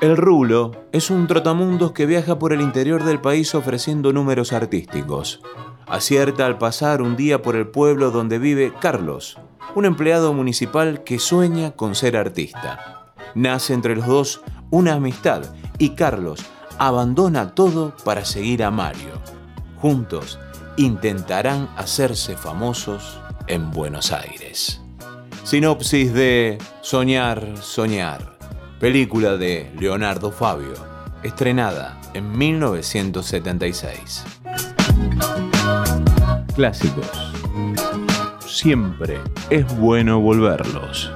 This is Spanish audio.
El Rulo es un trotamundos que viaja por el interior del país ofreciendo números artísticos. Acierta al pasar un día por el pueblo donde vive Carlos, un empleado municipal que sueña con ser artista. Nace entre los dos una amistad y Carlos abandona todo para seguir a Mario. Juntos intentarán hacerse famosos en Buenos Aires. Sinopsis de Soñar, Soñar película de Leonardo Fabio, estrenada en 1976. Clásicos. Siempre es bueno volverlos.